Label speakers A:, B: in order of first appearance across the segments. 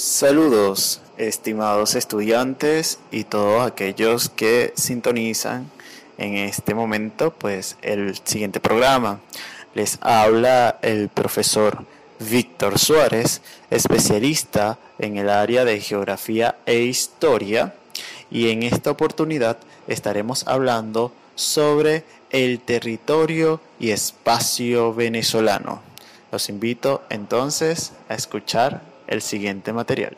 A: Saludos, estimados estudiantes y todos aquellos que sintonizan en este momento, pues el siguiente programa. Les habla el profesor Víctor Suárez, especialista en el área de geografía e historia, y en esta oportunidad estaremos hablando sobre el territorio y espacio venezolano. Los invito entonces a escuchar el siguiente material.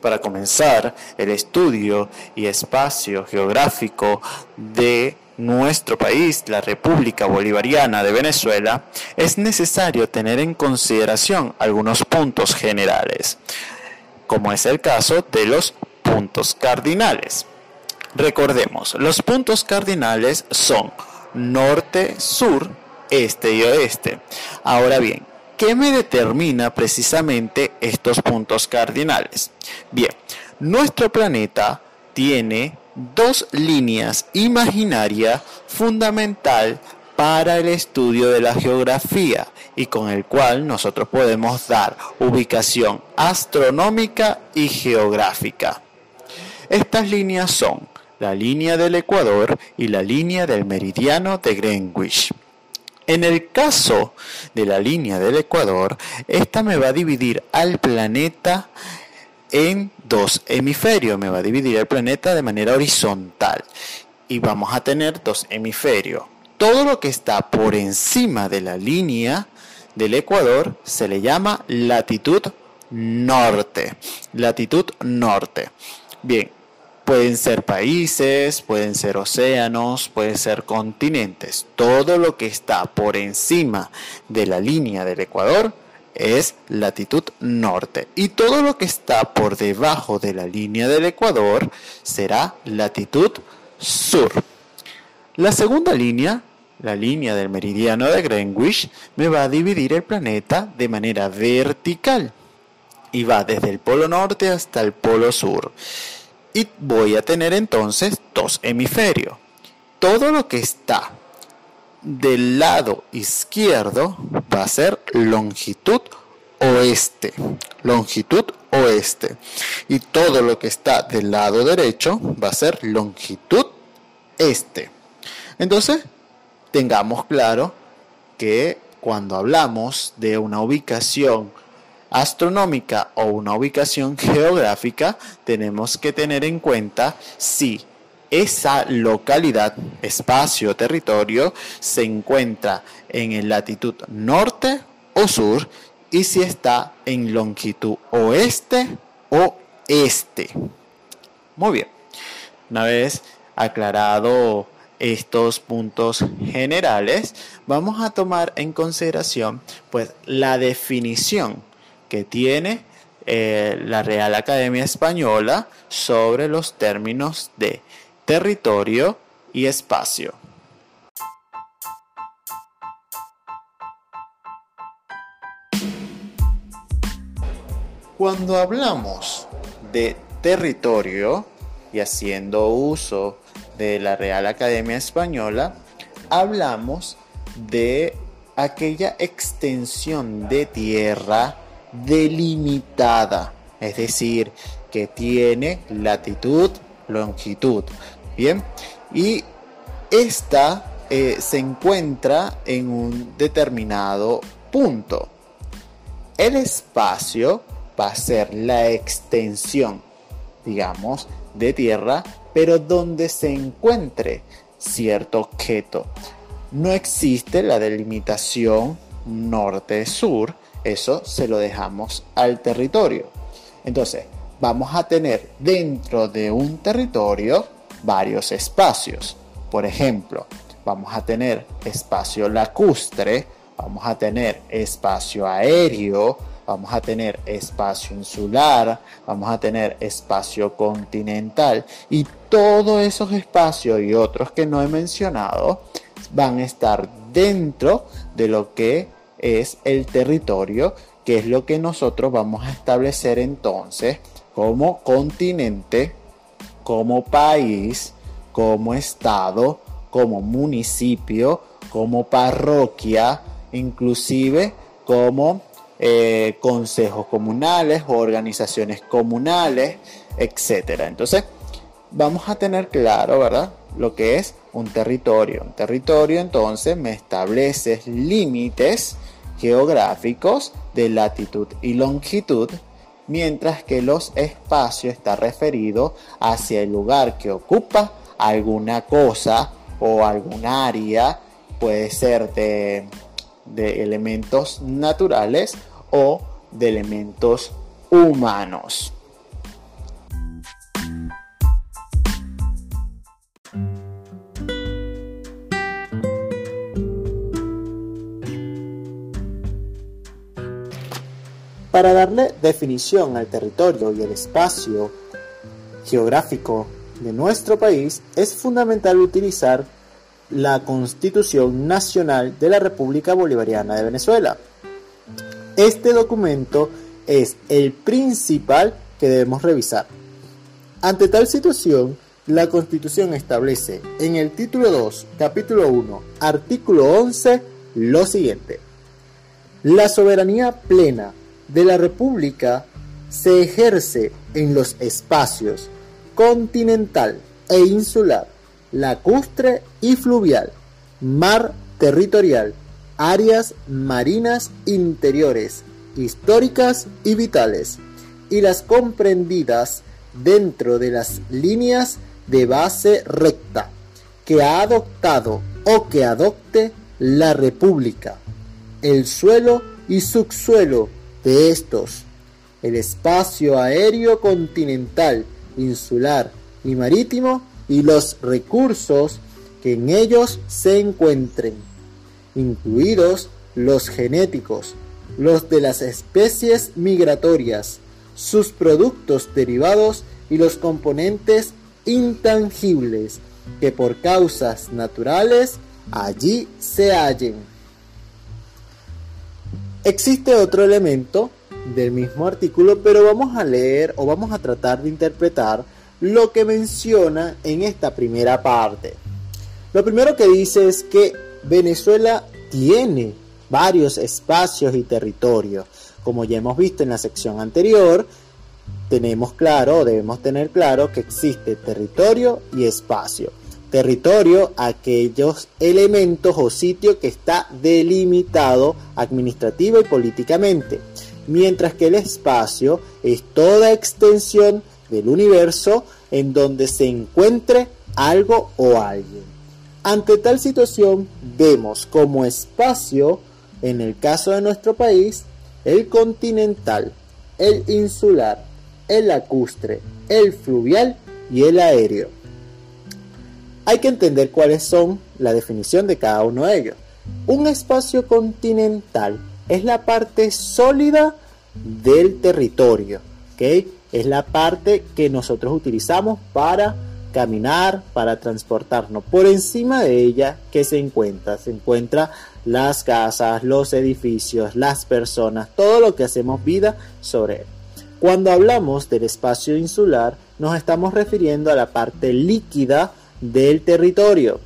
A: Para comenzar el estudio y espacio geográfico de nuestro país, la República Bolivariana de Venezuela, es necesario tener en consideración algunos puntos generales, como es el caso de los puntos cardinales. Recordemos, los puntos cardinales son norte, sur, este y oeste. Ahora bien, ¿qué me determina precisamente estos puntos cardinales? Bien, nuestro planeta tiene dos líneas imaginarias fundamental para el estudio de la geografía y con el cual nosotros podemos dar ubicación astronómica y geográfica. Estas líneas son la línea del Ecuador y la línea del meridiano de Greenwich. En el caso de la línea del Ecuador, esta me va a dividir al planeta en dos hemisferios, me va a dividir el planeta de manera horizontal y vamos a tener dos hemisferios. Todo lo que está por encima de la línea del Ecuador se le llama latitud norte. Latitud norte. Bien, Pueden ser países, pueden ser océanos, pueden ser continentes. Todo lo que está por encima de la línea del Ecuador es latitud norte. Y todo lo que está por debajo de la línea del Ecuador será latitud sur. La segunda línea, la línea del meridiano de Greenwich, me va a dividir el planeta de manera vertical. Y va desde el polo norte hasta el polo sur y voy a tener entonces dos hemisferios. Todo lo que está del lado izquierdo va a ser longitud oeste, longitud oeste. Y todo lo que está del lado derecho va a ser longitud este. Entonces, tengamos claro que cuando hablamos de una ubicación astronómica o una ubicación geográfica, tenemos que tener en cuenta si esa localidad, espacio, territorio, se encuentra en el latitud norte o sur y si está en longitud oeste o este. Muy bien. Una vez aclarado estos puntos generales, vamos a tomar en consideración pues la definición que tiene eh, la Real Academia Española sobre los términos de territorio y espacio. Cuando hablamos de territorio y haciendo uso de la Real Academia Española, hablamos de aquella extensión de tierra delimitada, es decir, que tiene latitud, longitud. Bien, y esta eh, se encuentra en un determinado punto. El espacio va a ser la extensión, digamos, de tierra, pero donde se encuentre cierto objeto. No existe la delimitación norte-sur, eso se lo dejamos al territorio. Entonces, vamos a tener dentro de un territorio varios espacios. Por ejemplo, vamos a tener espacio lacustre, vamos a tener espacio aéreo, vamos a tener espacio insular, vamos a tener espacio continental y todos esos espacios y otros que no he mencionado van a estar dentro de lo que es el territorio, que es lo que nosotros vamos a establecer entonces como continente, como país, como estado, como municipio, como parroquia, inclusive como eh, consejos comunales organizaciones comunales, etc. Entonces, vamos a tener claro, ¿verdad? Lo que es un territorio. Un territorio entonces me establece límites geográficos de latitud y longitud, mientras que los espacios está referido hacia el lugar que ocupa alguna cosa o algún área, puede ser de de elementos naturales o de elementos humanos. Para darle definición al territorio y el espacio geográfico de nuestro país, es fundamental utilizar la Constitución Nacional de la República Bolivariana de Venezuela. Este documento es el principal que debemos revisar. Ante tal situación, la Constitución establece en el título 2, capítulo 1, artículo 11, lo siguiente. La soberanía plena de la República se ejerce en los espacios continental e insular lacustre y fluvial, mar territorial, áreas marinas interiores, históricas y vitales, y las comprendidas dentro de las líneas de base recta que ha adoptado o que adopte la República, el suelo y subsuelo de estos, el espacio aéreo continental, insular y marítimo y los recursos que en ellos se encuentren, incluidos los genéticos, los de las especies migratorias, sus productos derivados y los componentes intangibles que por causas naturales allí se hallen. Existe otro elemento del mismo artículo, pero vamos a leer o vamos a tratar de interpretar lo que menciona en esta primera parte. Lo primero que dice es que Venezuela tiene varios espacios y territorios. Como ya hemos visto en la sección anterior, tenemos claro, debemos tener claro que existe territorio y espacio. Territorio, aquellos elementos o sitio que está delimitado administrativa y políticamente. Mientras que el espacio es toda extensión del universo en donde se encuentre algo o alguien. Ante tal situación vemos como espacio, en el caso de nuestro país, el continental, el insular, el lacustre, el fluvial y el aéreo. Hay que entender cuáles son la definición de cada uno de ellos. Un espacio continental es la parte sólida del territorio, ¿ok? es la parte que nosotros utilizamos para caminar, para transportarnos. Por encima de ella, ¿qué se encuentra? Se encuentra las casas, los edificios, las personas, todo lo que hacemos vida sobre él. Cuando hablamos del espacio insular, nos estamos refiriendo a la parte líquida del territorio,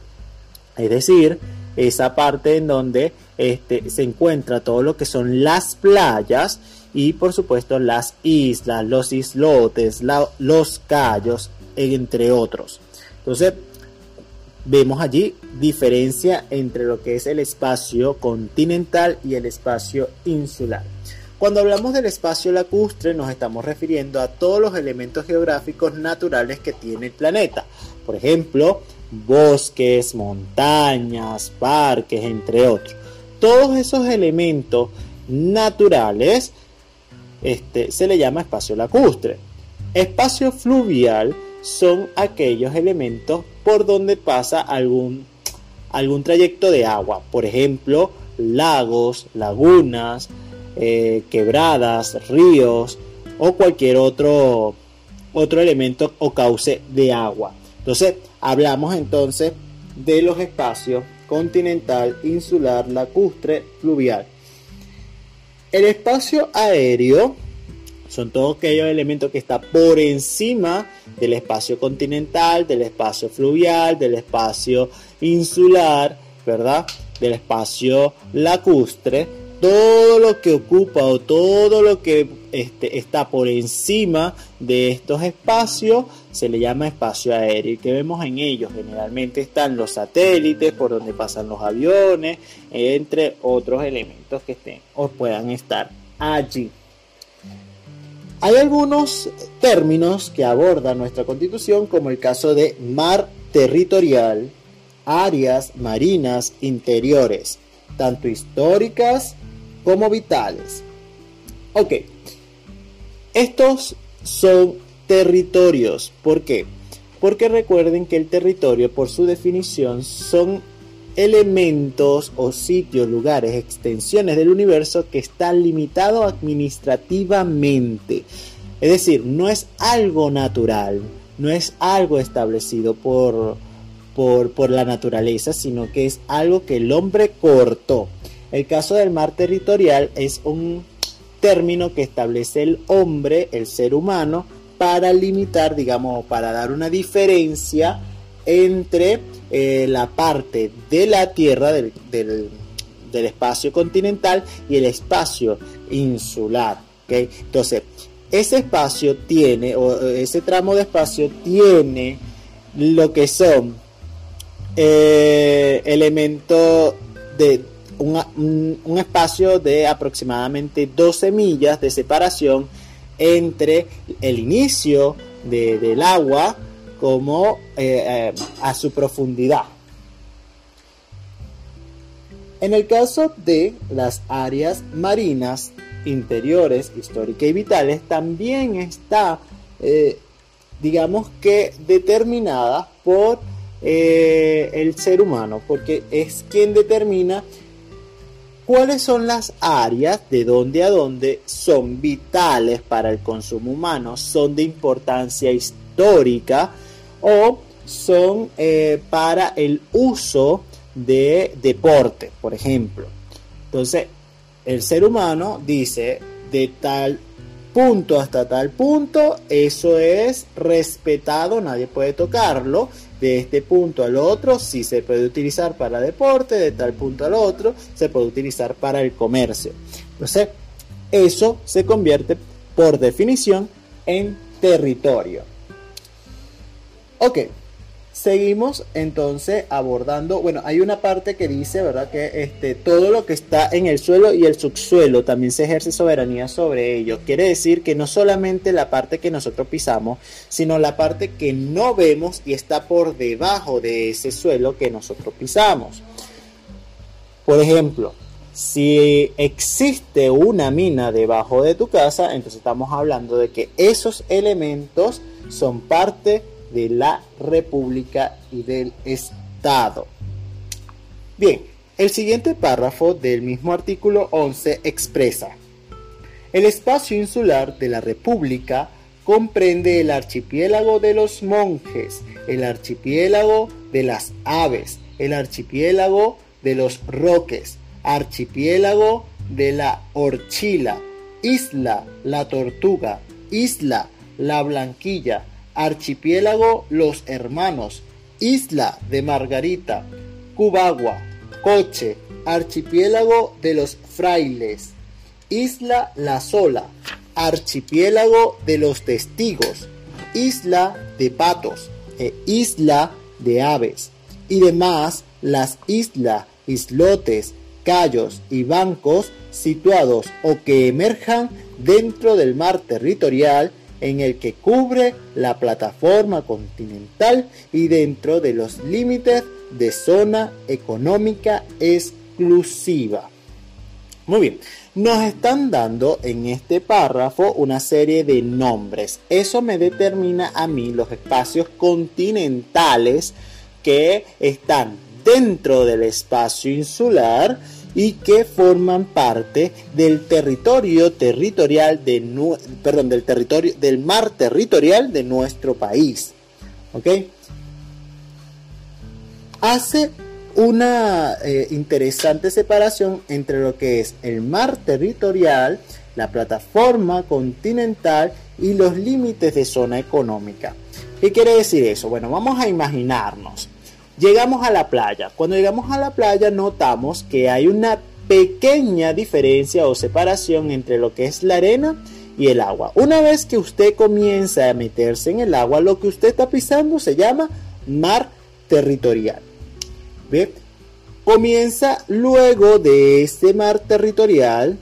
A: es decir, esa parte en donde este, se encuentra todo lo que son las playas y por supuesto las islas, los islotes, los callos, entre otros. Entonces, vemos allí diferencia entre lo que es el espacio continental y el espacio insular. Cuando hablamos del espacio lacustre nos estamos refiriendo a todos los elementos geográficos naturales que tiene el planeta. Por ejemplo, bosques, montañas, parques, entre otros. Todos esos elementos naturales este, se le llama espacio lacustre. Espacio fluvial son aquellos elementos por donde pasa algún, algún trayecto de agua, por ejemplo, lagos, lagunas, eh, quebradas, ríos o cualquier otro, otro elemento o cauce de agua. Entonces, hablamos entonces de los espacios continental, insular, lacustre, fluvial. El espacio aéreo Son todos aquellos elementos que están por encima del espacio continental, del espacio fluvial, del espacio insular, ¿verdad? Del espacio lacustre. Todo lo que ocupa o todo lo que este, está por encima de estos espacios se le llama espacio aéreo. ¿Y que vemos en ellos? Generalmente están los satélites por donde pasan los aviones, entre otros elementos que estén o puedan estar allí. Hay algunos términos que aborda nuestra constitución, como el caso de mar territorial, áreas marinas interiores, tanto históricas como vitales. Ok, estos son territorios. ¿Por qué? Porque recuerden que el territorio, por su definición, son elementos o sitios, lugares, extensiones del universo que están limitados administrativamente. Es decir, no es algo natural, no es algo establecido por, por, por, la naturaleza, sino que es algo que el hombre cortó. El caso del mar territorial es un término que establece el hombre, el ser humano, para limitar, digamos, para dar una diferencia entre eh, la parte de la Tierra, del, espacio continental y el espacio insular. Entonces, ese espacio tiene, o ese tramo de espacio tiene lo que son eh, elementos de un, espacio de aproximadamente 12 millas de separación entre el inicio del agua como eh, eh, a su profundidad. En el caso de las áreas marinas interiores, históricas y vitales, también está, eh, digamos que, determinada por el ser humano, porque es quien determina cuáles son las áreas de dónde a dónde son vitales para el consumo humano, son de importancia histórica o son eh, para el uso de deporte, por ejemplo. Entonces, el ser humano dice de tal punto hasta tal punto, eso es respetado, nadie puede tocarlo de este punto al otro si se puede utilizar para deporte, de tal punto al otro se puede utilizar para el comercio. Entonces, eso se convierte por definición en territorio. Ok, Seguimos entonces abordando, bueno, hay una parte que dice, ¿verdad? Que este, todo lo que está en el suelo y el subsuelo también se ejerce soberanía sobre ellos. Quiere decir que no solamente la parte que nosotros pisamos, sino la parte que no vemos y está por debajo de ese suelo que nosotros pisamos. Por ejemplo, si existe una mina debajo de tu casa, entonces estamos hablando de que esos elementos son parte de la República y del Estado. Bien, el siguiente párrafo del mismo artículo 11 expresa, el espacio insular de la República comprende el archipiélago de los monjes, el archipiélago de las aves, el archipiélago de los roques, archipiélago de la horchila, isla la tortuga, isla la blanquilla, Archipiélago Los Hermanos, Isla de Margarita, Cubagua, Coche, Archipiélago de los Frailes, Isla La Sola, Archipiélago de los Testigos, Isla de Patos e Isla de Aves, y demás las islas, islotes, callos y bancos situados o que emerjan dentro del mar territorial en el que cubre la plataforma continental y dentro de los límites de zona económica exclusiva. Muy bien, nos están dando en este párrafo una serie de nombres. Eso me determina a mí los espacios continentales que están dentro del espacio insular y que forman parte del territorio territorial de perdón, del territorio del mar territorial de nuestro país. ¿Ok? Hace una eh, interesante separación entre lo que es el mar territorial
B: la plataforma continental y los límites de zona económica. ¿Qué quiere decir eso? Bueno, vamos a imaginarnos. Llegamos a la playa. Cuando llegamos a la playa notamos que hay una pequeña diferencia o separación entre lo que es la arena y el agua. Una vez que usted comienza a meterse en el agua, lo que usted está pisando se llama mar territorial. ¿Ve? Comienza luego de este mar territorial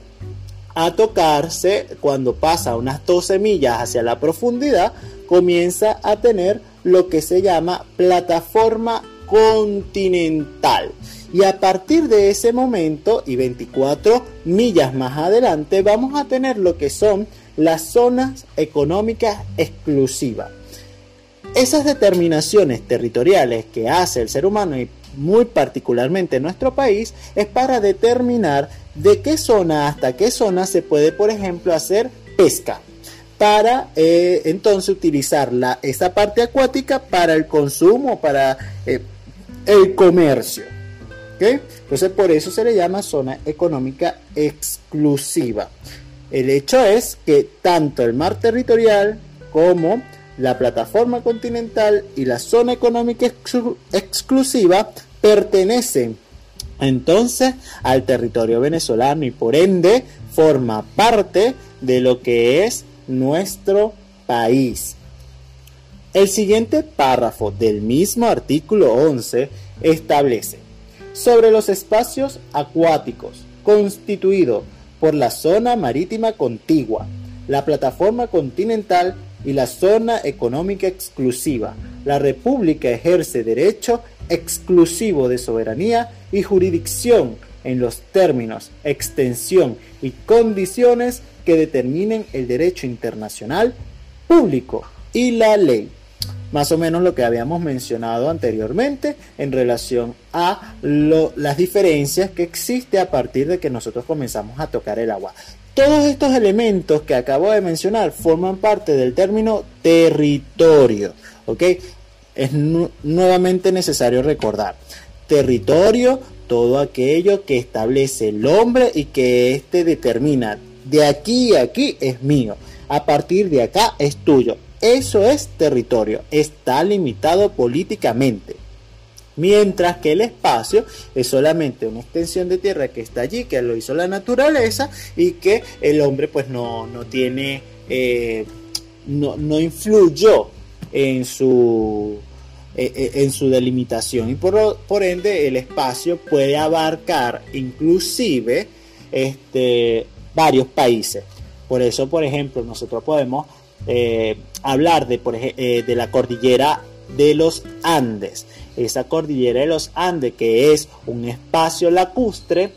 B: a tocarse cuando pasa unas 12 millas hacia la profundidad, comienza a tener lo que se llama plataforma continental. Y a partir de ese momento y 24 millas más adelante vamos a tener lo que son las zonas económicas exclusivas. Esas determinaciones territoriales que hace el ser humano y muy particularmente en nuestro país es para determinar de qué zona hasta qué zona se puede, por ejemplo, hacer pesca para eh, entonces utilizar la, esa parte acuática para el consumo, para eh, el comercio. Entonces por eso se le llama zona económica exclusiva. El hecho es que tanto el mar territorial como la plataforma continental y la zona económica exclusiva pertenecen entonces al territorio venezolano y por ende forma parte de lo que es nuestro país. El siguiente párrafo del mismo artículo 11 establece sobre los espacios acuáticos constituido por la zona marítima contigua, la plataforma continental y la zona económica exclusiva. La República ejerce derecho exclusivo de soberanía y jurisdicción en los términos, extensión y condiciones que determinen el derecho internacional público y la ley. Más o menos lo que habíamos mencionado anteriormente en relación a las diferencias que existe a partir de que nosotros comenzamos a tocar el agua. Todos estos elementos que acabo de mencionar forman parte del término territorio. ¿ok? Es nuevamente necesario recordar. Territorio, todo aquello que establece el hombre y que éste determina de aquí a aquí es mío, a partir de acá es tuyo. Eso es territorio, está limitado políticamente. Mientras que el espacio es solamente una extensión de tierra que está allí, que lo hizo la naturaleza y que el hombre pues no, tiene, eh, no, no influyó en su eh, eh, en su delimitación y por, por, ende el espacio puede abarcar inclusive este, varios países. Por eso, por ejemplo, nosotros podemos eh, hablar de, por, de la cordillera de los Andes. Esa cordillera de los Andes que es un espacio lacustre,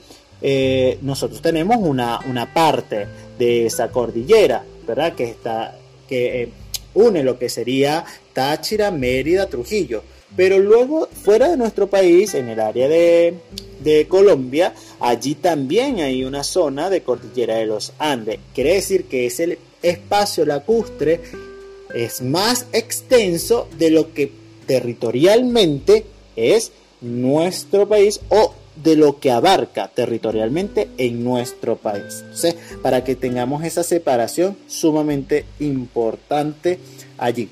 B: nosotros tenemos una, una, parte de esa cordillera, ¿verdad? Que está, que une lo que sería Táchira, Mérida, Trujillo. Pero luego, fuera de nuestro país, en el área de, Colombia, allí también hay una zona de cordillera de los Andes. Quiere decir que ese espacio lacustre es más extenso de lo que territorialmente es nuestro país o de lo que abarca territorialmente en nuestro país. para que tengamos esa separación sumamente importante allí.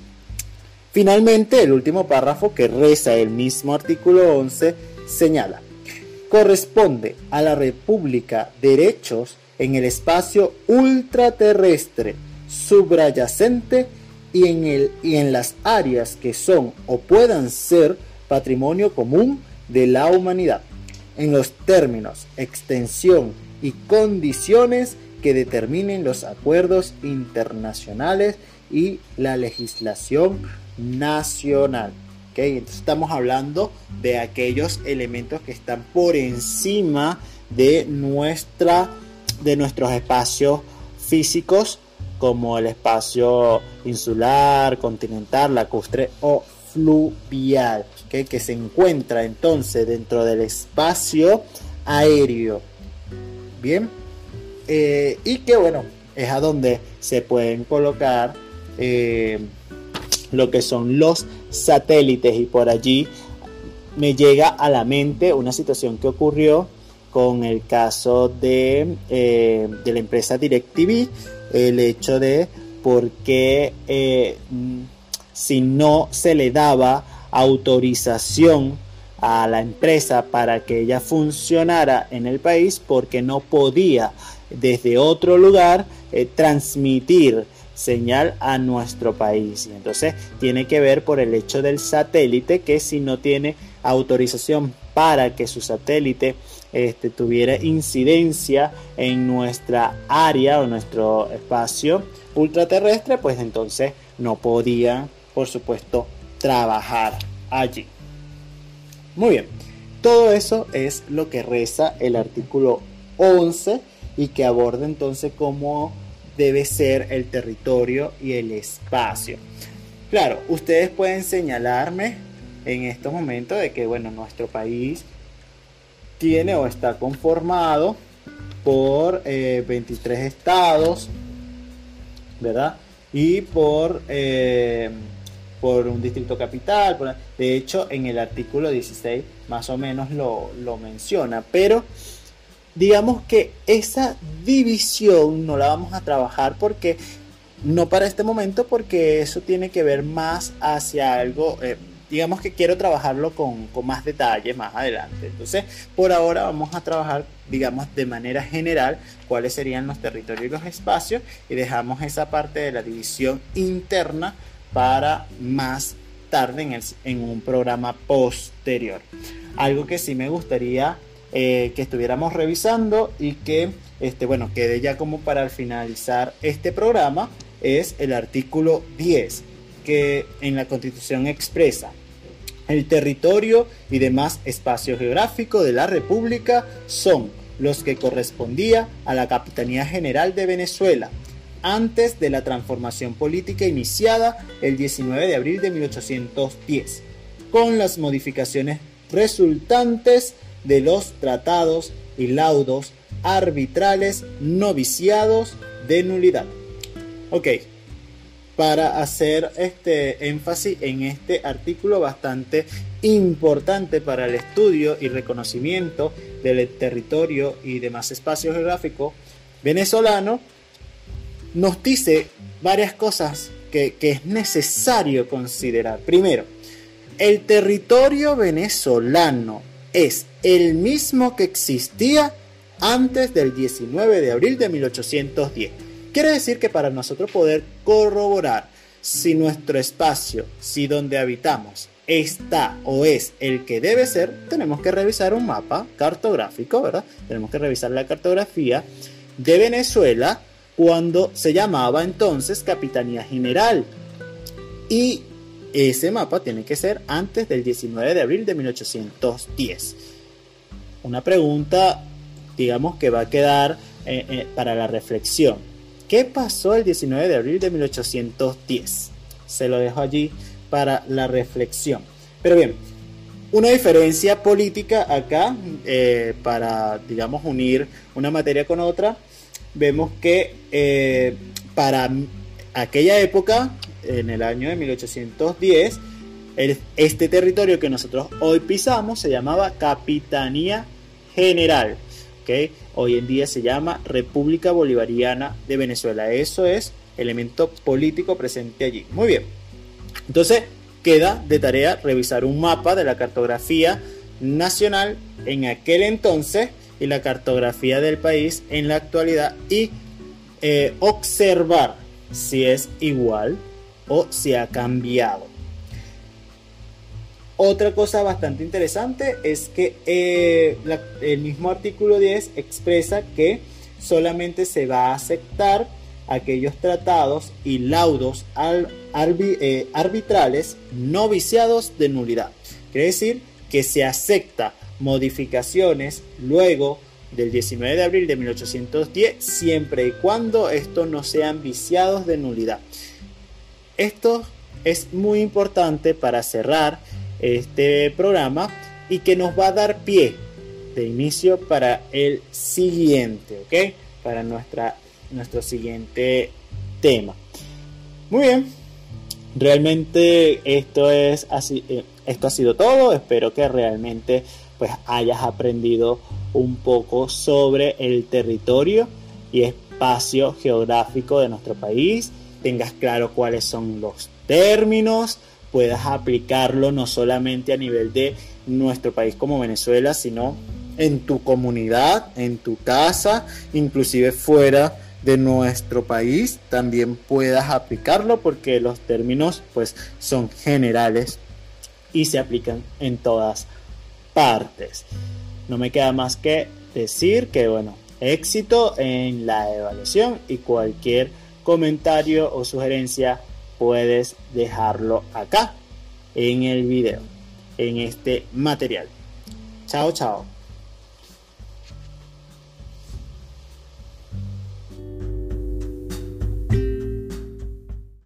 B: Finalmente, el último párrafo que reza el mismo artículo 11 señala, corresponde a la República derechos en el espacio ultraterrestre subyacente y en, y en las áreas que son o puedan ser patrimonio común de la humanidad en los términos, extensión y condiciones que determinen los acuerdos internacionales y la legislación nacional. ¿okay? Entonces estamos hablando de aquellos elementos que están por encima de, nuestra, de nuestros espacios físicos como el espacio insular, continental, lacustre o fluvial que se encuentra entonces dentro del espacio aéreo. Bien, eh, y que bueno, es a donde se pueden colocar eh, lo que son los satélites y por allí me llega a la mente una situación que ocurrió con el caso de, eh, de la empresa DirecTV, el hecho de por qué eh, si no se le daba autorización a la empresa para que ella funcionara en el país, porque no podía desde otro lugar eh, transmitir señal a nuestro país. Y entonces tiene que ver por el hecho del satélite que si no tiene autorización para que su satélite este, tuviera incidencia en nuestra área o nuestro espacio ultraterrestre, pues entonces no podía, por supuesto, trabajar allí. Muy bien, todo eso es lo que reza el artículo 11 y que aborda entonces cómo debe ser el territorio y el espacio. Claro, ustedes pueden señalarme en estos momentos de que, bueno, nuestro país tiene o está conformado por 23 eh, estados, ¿verdad? Y por, eh, por un distrito capital. de hecho, en el artículo 16 más o menos lo, lo menciona, pero digamos que esa división no la vamos a trabajar porque no para este momento porque eso tiene que ver más hacia algo eh, digamos que quiero trabajarlo con, con, más detalle más adelante. Entonces por ahora vamos a trabajar digamos de manera general cuáles serían los territorios y los espacios y dejamos esa parte de la división interna para más tarde en, en un programa posterior. Algo que sí me gustaría eh, que estuviéramos revisando y que, este, bueno, quede ya como para finalizar este programa, es el artículo 10, que en la Constitución expresa el territorio y demás espacio geográfico de la República son los que correspondía a la Capitanía General de Venezuela antes de la transformación política iniciada el 19 de abril de 1810, con las modificaciones resultantes de los tratados y laudos arbitrales noviciados de nulidad. Ok, para hacer este énfasis en este artículo bastante importante para el estudio y reconocimiento del territorio y demás espacio geográfico venezolano, nos dice varias cosas que es necesario considerar. Primero, el territorio venezolano es el mismo que existía antes del 19 de abril de 1810. Quiere decir que para nosotros poder corroborar si nuestro espacio, si donde habitamos está o es el que debe ser, tenemos que revisar un mapa cartográfico, ¿verdad? Tenemos que revisar la cartografía de Venezuela cuando se llamaba entonces Capitanía General. Y ese mapa tiene que ser antes del 19 de abril de 1810. Una pregunta, digamos, que va a quedar eh, eh, para la reflexión. ¿Qué pasó el 19 de abril de 1810? Se lo dejo allí para la reflexión. Pero bien, una diferencia política acá, eh, para, digamos, unir una materia con otra, vemos que para aquella época en el año de 1810, este territorio que nosotros hoy pisamos se llamaba Capitanía General. Hoy en día se llama República Bolivariana de Venezuela. Eso es elemento político presente allí. Muy bien. Entonces queda de tarea revisar un mapa de la cartografía nacional en aquel entonces y la cartografía del país en la actualidad y eh, observar si es igual o si ha cambiado. Otra cosa bastante interesante es que eh, el mismo artículo 10 expresa que solamente se va a aceptar aquellos tratados y laudos eh, arbitrales no viciados de nulidad. Quiere decir que se acepta modificaciones luego del 19 de abril de 1810 siempre y cuando estos no sean viciados de nulidad. Esto es muy importante para cerrar este programa y que nos va a dar pie de inicio para el siguiente, ¿ok? Para nuestra, nuestro siguiente tema. Muy bien, realmente esto es así, eh, esto ha sido todo. Espero que realmente pues hayas aprendido un poco sobre el territorio y espacio geográfico de nuestro país, tengas claro cuáles son los términos, puedas aplicarlo no solamente a nivel de nuestro país como Venezuela, sino en tu comunidad, en tu casa, inclusive fuera de nuestro país, también puedas aplicarlo porque los términos pues son generales y se aplican en todas partes. No me queda más que decir que bueno, éxito en la evaluación y cualquier comentario o sugerencia puedes dejarlo acá en el video, en este material. Chao, chao.